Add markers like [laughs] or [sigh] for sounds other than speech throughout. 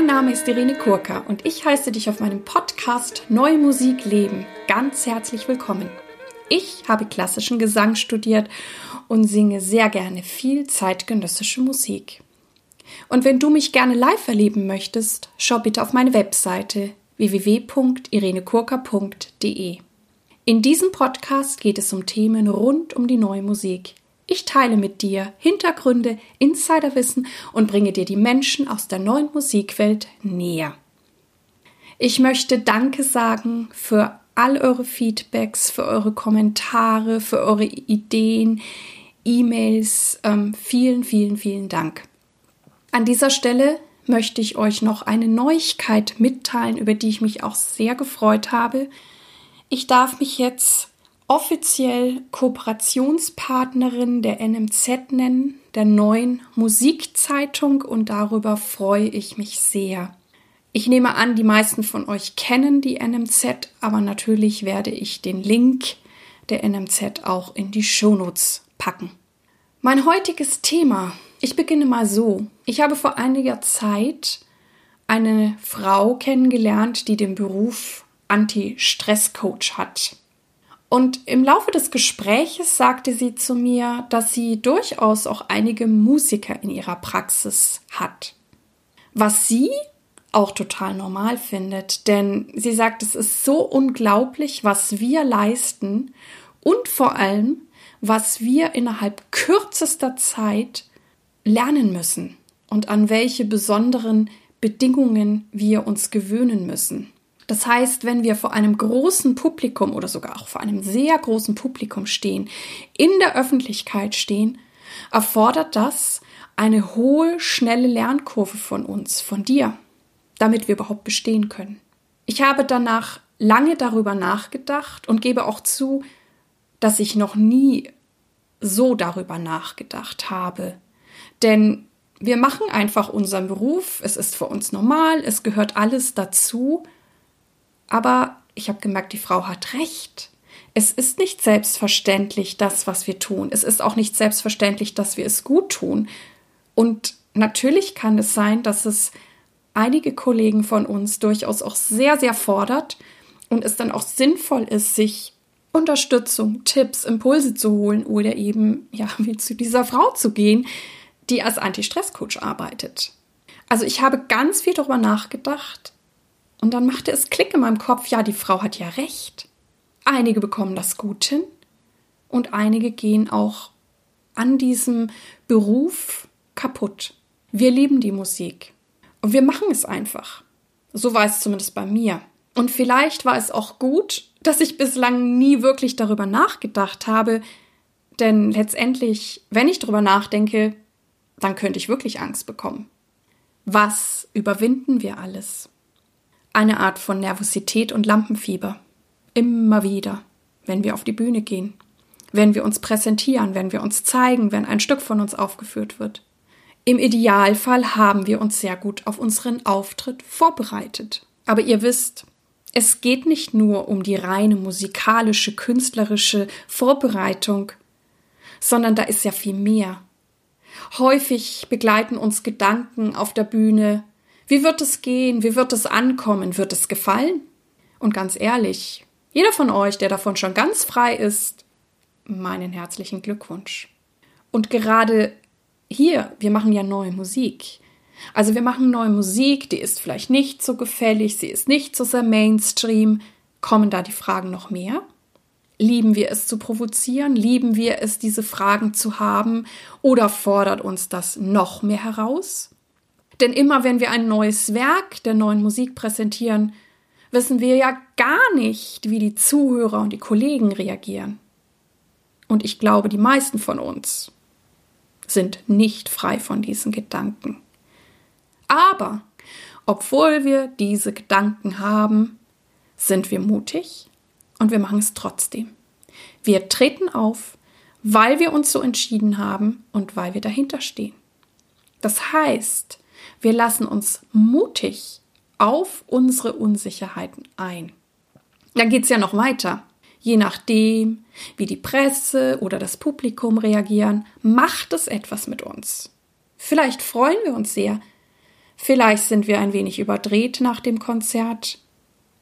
Mein Name ist Irene Kurka und ich heiße dich auf meinem Podcast Neue Musik leben ganz herzlich willkommen. Ich habe klassischen Gesang studiert und singe sehr gerne viel zeitgenössische Musik. Und wenn du mich gerne live erleben möchtest, schau bitte auf meine Webseite www.irenekurka.de. In diesem Podcast geht es um Themen rund um die neue Musik. Ich teile mit dir Hintergründe, Insiderwissen und bringe dir die Menschen aus der neuen Musikwelt näher. Ich möchte Danke sagen für all eure Feedbacks, für eure Kommentare, für eure Ideen, E-Mails. Ähm, vielen, vielen, vielen Dank. An dieser Stelle möchte ich euch noch eine Neuigkeit mitteilen, über die ich mich auch sehr gefreut habe. Ich darf mich jetzt offiziell Kooperationspartnerin der NMZ nennen, der neuen Musikzeitung und darüber freue ich mich sehr. Ich nehme an, die meisten von euch kennen die NMZ, aber natürlich werde ich den Link der NMZ auch in die Shownotes packen. Mein heutiges Thema. Ich beginne mal so. Ich habe vor einiger Zeit eine Frau kennengelernt, die den Beruf Anti-Stress-Coach hat. Und im Laufe des Gespräches sagte sie zu mir, dass sie durchaus auch einige Musiker in ihrer Praxis hat. Was sie auch total normal findet, denn sie sagt, es ist so unglaublich, was wir leisten und vor allem, was wir innerhalb kürzester Zeit lernen müssen und an welche besonderen Bedingungen wir uns gewöhnen müssen. Das heißt, wenn wir vor einem großen Publikum oder sogar auch vor einem sehr großen Publikum stehen, in der Öffentlichkeit stehen, erfordert das eine hohe, schnelle Lernkurve von uns, von dir, damit wir überhaupt bestehen können. Ich habe danach lange darüber nachgedacht und gebe auch zu, dass ich noch nie so darüber nachgedacht habe. Denn wir machen einfach unseren Beruf, es ist für uns normal, es gehört alles dazu aber ich habe gemerkt, die Frau hat recht. Es ist nicht selbstverständlich das, was wir tun. Es ist auch nicht selbstverständlich, dass wir es gut tun. Und natürlich kann es sein, dass es einige Kollegen von uns durchaus auch sehr, sehr fordert und es dann auch sinnvoll ist, sich Unterstützung, Tipps, Impulse zu holen oder eben, ja, [laughs] wie zu dieser Frau zu gehen, die als Anti-Stress-Coach arbeitet. Also ich habe ganz viel darüber nachgedacht, und dann machte es Klick in meinem Kopf, ja, die Frau hat ja recht. Einige bekommen das gut hin und einige gehen auch an diesem Beruf kaputt. Wir lieben die Musik und wir machen es einfach. So war es zumindest bei mir. Und vielleicht war es auch gut, dass ich bislang nie wirklich darüber nachgedacht habe, denn letztendlich, wenn ich darüber nachdenke, dann könnte ich wirklich Angst bekommen. Was überwinden wir alles? Eine Art von Nervosität und Lampenfieber. Immer wieder, wenn wir auf die Bühne gehen, wenn wir uns präsentieren, wenn wir uns zeigen, wenn ein Stück von uns aufgeführt wird. Im Idealfall haben wir uns sehr gut auf unseren Auftritt vorbereitet. Aber ihr wisst, es geht nicht nur um die reine musikalische, künstlerische Vorbereitung, sondern da ist ja viel mehr. Häufig begleiten uns Gedanken auf der Bühne, wie wird es gehen? Wie wird es ankommen? Wird es gefallen? Und ganz ehrlich, jeder von euch, der davon schon ganz frei ist, meinen herzlichen Glückwunsch. Und gerade hier, wir machen ja neue Musik. Also wir machen neue Musik, die ist vielleicht nicht so gefällig, sie ist nicht so sehr Mainstream. Kommen da die Fragen noch mehr? Lieben wir es zu provozieren? Lieben wir es, diese Fragen zu haben? Oder fordert uns das noch mehr heraus? Denn immer wenn wir ein neues Werk der neuen Musik präsentieren, wissen wir ja gar nicht, wie die Zuhörer und die Kollegen reagieren. Und ich glaube, die meisten von uns sind nicht frei von diesen Gedanken. Aber obwohl wir diese Gedanken haben, sind wir mutig und wir machen es trotzdem. Wir treten auf, weil wir uns so entschieden haben und weil wir dahinter stehen. Das heißt, wir lassen uns mutig auf unsere Unsicherheiten ein. Dann geht es ja noch weiter. Je nachdem, wie die Presse oder das Publikum reagieren, macht es etwas mit uns. Vielleicht freuen wir uns sehr, Vielleicht sind wir ein wenig überdreht nach dem Konzert.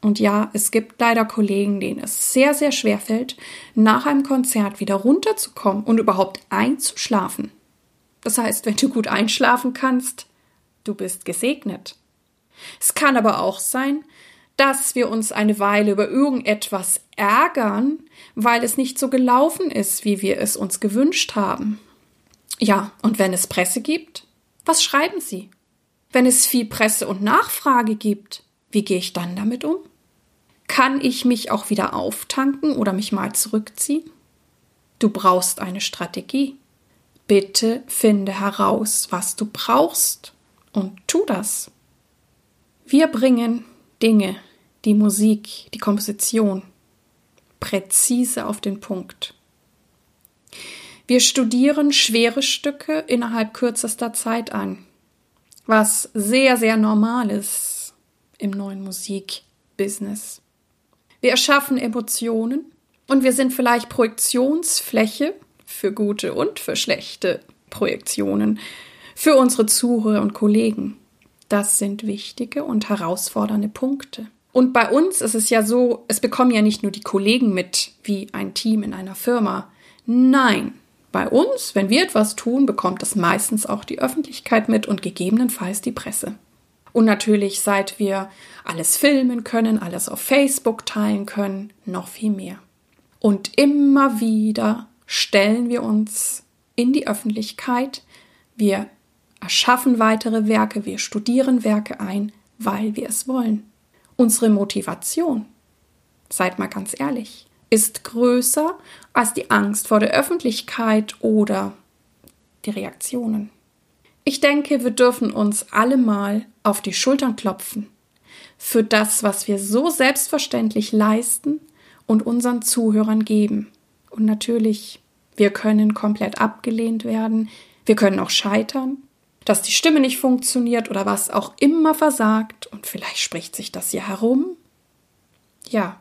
Und ja, es gibt leider Kollegen, denen es sehr, sehr schwer fällt, nach einem Konzert wieder runterzukommen und überhaupt einzuschlafen. Das heißt, wenn du gut einschlafen kannst, du bist gesegnet. Es kann aber auch sein, dass wir uns eine Weile über irgendetwas ärgern, weil es nicht so gelaufen ist, wie wir es uns gewünscht haben. Ja, und wenn es Presse gibt, was schreiben Sie? Wenn es viel Presse und Nachfrage gibt, wie gehe ich dann damit um? Kann ich mich auch wieder auftanken oder mich mal zurückziehen? Du brauchst eine Strategie. Bitte finde heraus, was du brauchst und tu das. Wir bringen Dinge, die Musik, die Komposition präzise auf den Punkt. Wir studieren schwere Stücke innerhalb kürzester Zeit an, was sehr, sehr normal ist im neuen Musikbusiness. Wir erschaffen Emotionen und wir sind vielleicht Projektionsfläche für gute und für schlechte Projektionen für unsere Zuhörer und Kollegen. Das sind wichtige und herausfordernde Punkte. Und bei uns ist es ja so, es bekommen ja nicht nur die Kollegen mit, wie ein Team in einer Firma. Nein, bei uns, wenn wir etwas tun, bekommt es meistens auch die Öffentlichkeit mit und gegebenenfalls die Presse. Und natürlich, seit wir alles filmen können, alles auf Facebook teilen können, noch viel mehr. Und immer wieder stellen wir uns in die Öffentlichkeit, wir erschaffen weitere Werke, wir studieren Werke ein, weil wir es wollen. Unsere Motivation, seid mal ganz ehrlich, ist größer als die Angst vor der Öffentlichkeit oder die Reaktionen. Ich denke, wir dürfen uns alle mal auf die Schultern klopfen für das, was wir so selbstverständlich leisten und unseren Zuhörern geben. Und natürlich, wir können komplett abgelehnt werden, wir können auch scheitern, dass die Stimme nicht funktioniert oder was auch immer versagt und vielleicht spricht sich das ja herum. Ja,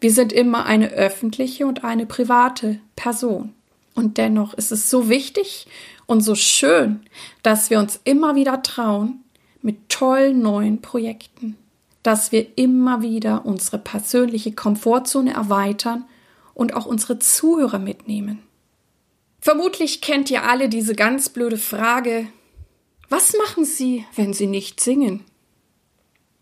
wir sind immer eine öffentliche und eine private Person. Und dennoch ist es so wichtig und so schön, dass wir uns immer wieder trauen mit tollen neuen Projekten, dass wir immer wieder unsere persönliche Komfortzone erweitern und auch unsere Zuhörer mitnehmen. Vermutlich kennt ihr alle diese ganz blöde Frage, was machen Sie, wenn Sie nicht singen?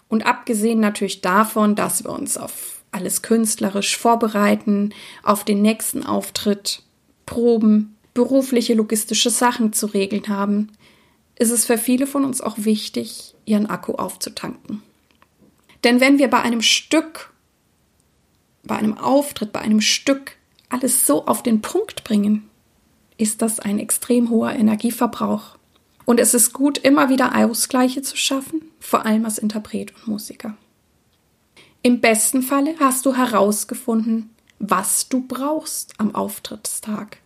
Und abgesehen natürlich davon, dass wir uns auf alles künstlerisch vorbereiten, auf den nächsten Auftritt, Proben, berufliche logistische Sachen zu regeln haben, ist es für viele von uns auch wichtig, ihren Akku aufzutanken. Denn wenn wir bei einem Stück, bei einem Auftritt, bei einem Stück alles so auf den Punkt bringen, ist das ein extrem hoher Energieverbrauch. Und es ist gut, immer wieder Ausgleiche zu schaffen, vor allem als Interpret und Musiker. Im besten Falle hast du herausgefunden, was du brauchst am Auftrittstag.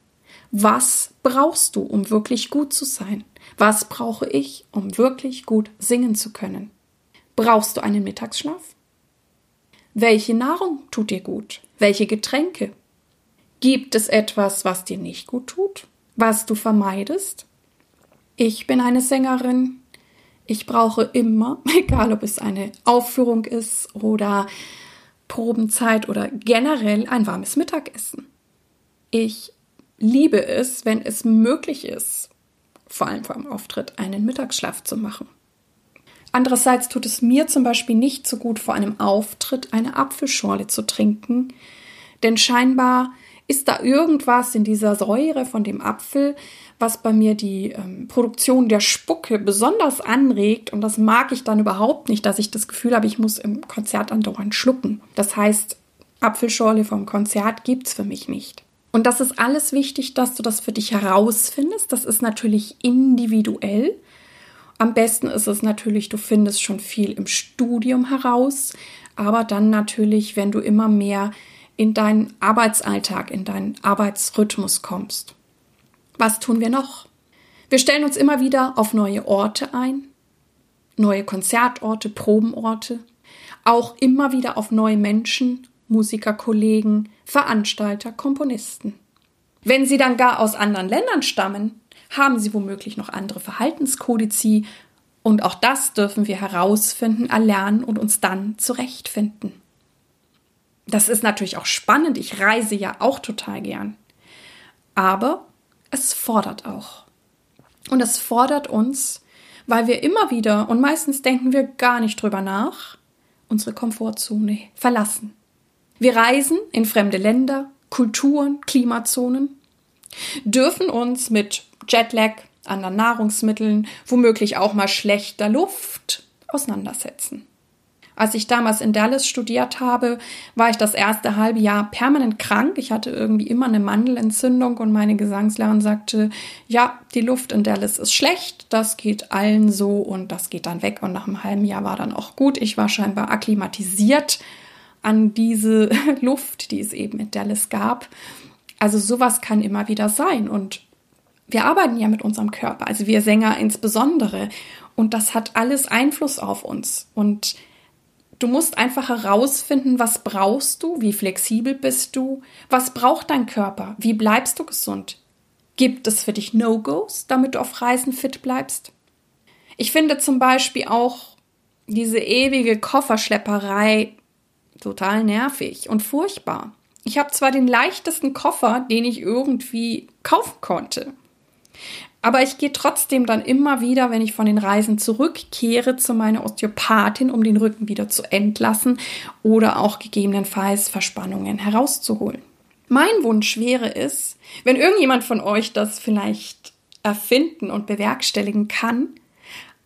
Was brauchst du, um wirklich gut zu sein? Was brauche ich, um wirklich gut singen zu können? Brauchst du einen Mittagsschlaf? Welche Nahrung tut dir gut? Welche Getränke? Gibt es etwas, was dir nicht gut tut? Was du vermeidest? Ich bin eine Sängerin. Ich brauche immer, [laughs] egal ob es eine Aufführung ist oder Probenzeit oder generell ein warmes Mittagessen. Ich liebe es, wenn es möglich ist, vor allem vor dem Auftritt, einen Mittagsschlaf zu machen. Andererseits tut es mir zum Beispiel nicht so gut, vor einem Auftritt eine Apfelschorle zu trinken, denn scheinbar ist da irgendwas in dieser Säure von dem Apfel, was bei mir die ähm, Produktion der Spucke besonders anregt. Und das mag ich dann überhaupt nicht, dass ich das Gefühl habe, ich muss im Konzert andauernd schlucken. Das heißt, Apfelschorle vom Konzert gibt es für mich nicht. Und das ist alles wichtig, dass du das für dich herausfindest. Das ist natürlich individuell. Am besten ist es natürlich, du findest schon viel im Studium heraus, aber dann natürlich, wenn du immer mehr in deinen Arbeitsalltag, in deinen Arbeitsrhythmus kommst. Was tun wir noch? Wir stellen uns immer wieder auf neue Orte ein, neue Konzertorte, Probenorte, auch immer wieder auf neue Menschen, Musikerkollegen, Veranstalter, Komponisten. Wenn sie dann gar aus anderen Ländern stammen, haben sie womöglich noch andere Verhaltenskodizi Und auch das dürfen wir herausfinden, erlernen und uns dann zurechtfinden. Das ist natürlich auch spannend. Ich reise ja auch total gern. Aber es fordert auch. Und es fordert uns, weil wir immer wieder, und meistens denken wir gar nicht drüber nach, unsere Komfortzone verlassen. Wir reisen in fremde Länder, Kulturen, Klimazonen, dürfen uns mit Jetlag, anderen Nahrungsmitteln, womöglich auch mal schlechter Luft auseinandersetzen. Als ich damals in Dallas studiert habe, war ich das erste halbe Jahr permanent krank. Ich hatte irgendwie immer eine Mandelentzündung und meine Gesangslehrerin sagte, ja, die Luft in Dallas ist schlecht, das geht allen so und das geht dann weg. Und nach einem halben Jahr war dann auch gut. Ich war scheinbar akklimatisiert an diese [laughs] Luft, die es eben in Dallas gab. Also sowas kann immer wieder sein und wir arbeiten ja mit unserem Körper, also wir Sänger insbesondere. Und das hat alles Einfluss auf uns. Und du musst einfach herausfinden, was brauchst du, wie flexibel bist du, was braucht dein Körper, wie bleibst du gesund. Gibt es für dich No-Gos, damit du auf Reisen fit bleibst? Ich finde zum Beispiel auch diese ewige Kofferschlepperei total nervig und furchtbar. Ich habe zwar den leichtesten Koffer, den ich irgendwie kaufen konnte. Aber ich gehe trotzdem dann immer wieder, wenn ich von den Reisen zurückkehre, zu meiner Osteopathin, um den Rücken wieder zu entlassen oder auch gegebenenfalls Verspannungen herauszuholen. Mein Wunsch wäre es, wenn irgendjemand von euch das vielleicht erfinden und bewerkstelligen kann,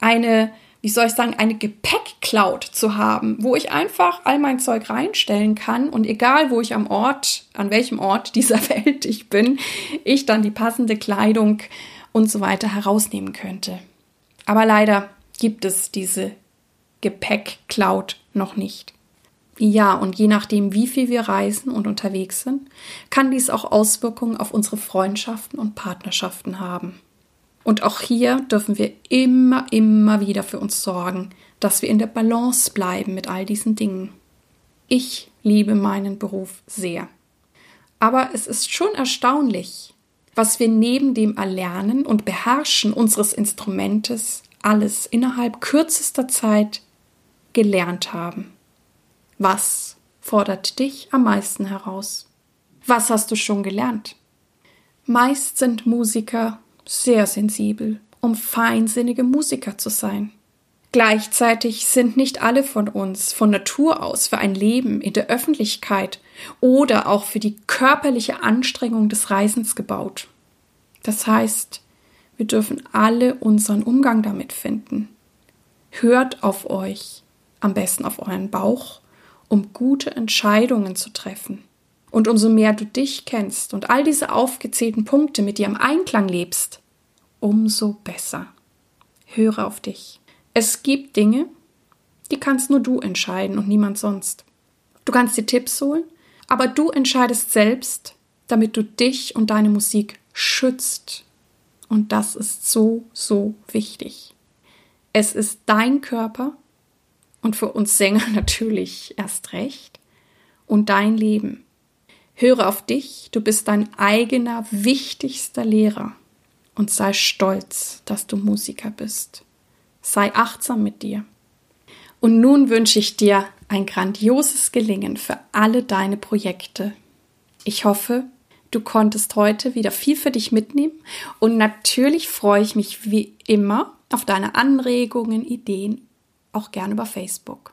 eine, wie soll ich sagen, eine Gepäckcloud zu haben, wo ich einfach all mein Zeug reinstellen kann und egal wo ich am Ort, an welchem Ort dieser [laughs] Welt ich bin, ich dann die passende Kleidung und so weiter herausnehmen könnte. Aber leider gibt es diese Gepäck-Cloud noch nicht. Ja, und je nachdem, wie viel wir reisen und unterwegs sind, kann dies auch Auswirkungen auf unsere Freundschaften und Partnerschaften haben. Und auch hier dürfen wir immer, immer wieder für uns sorgen, dass wir in der Balance bleiben mit all diesen Dingen. Ich liebe meinen Beruf sehr. Aber es ist schon erstaunlich, was wir neben dem Erlernen und Beherrschen unseres Instrumentes alles innerhalb kürzester Zeit gelernt haben. Was fordert dich am meisten heraus? Was hast du schon gelernt? Meist sind Musiker sehr sensibel, um feinsinnige Musiker zu sein. Gleichzeitig sind nicht alle von uns von Natur aus für ein Leben in der Öffentlichkeit oder auch für die körperliche Anstrengung des Reisens gebaut. Das heißt, wir dürfen alle unseren Umgang damit finden. Hört auf euch, am besten auf euren Bauch, um gute Entscheidungen zu treffen. Und umso mehr du dich kennst und all diese aufgezählten Punkte mit dir im Einklang lebst, umso besser. Höre auf dich. Es gibt Dinge, die kannst nur du entscheiden und niemand sonst. Du kannst dir Tipps holen, aber du entscheidest selbst, damit du dich und deine Musik schützt. Und das ist so, so wichtig. Es ist dein Körper und für uns Sänger [laughs] natürlich erst recht und dein Leben. Höre auf dich, du bist dein eigener wichtigster Lehrer und sei stolz, dass du Musiker bist. Sei achtsam mit dir. Und nun wünsche ich dir ein grandioses Gelingen für alle deine Projekte. Ich hoffe, du konntest heute wieder viel für dich mitnehmen und natürlich freue ich mich wie immer auf deine Anregungen, Ideen, auch gern über Facebook.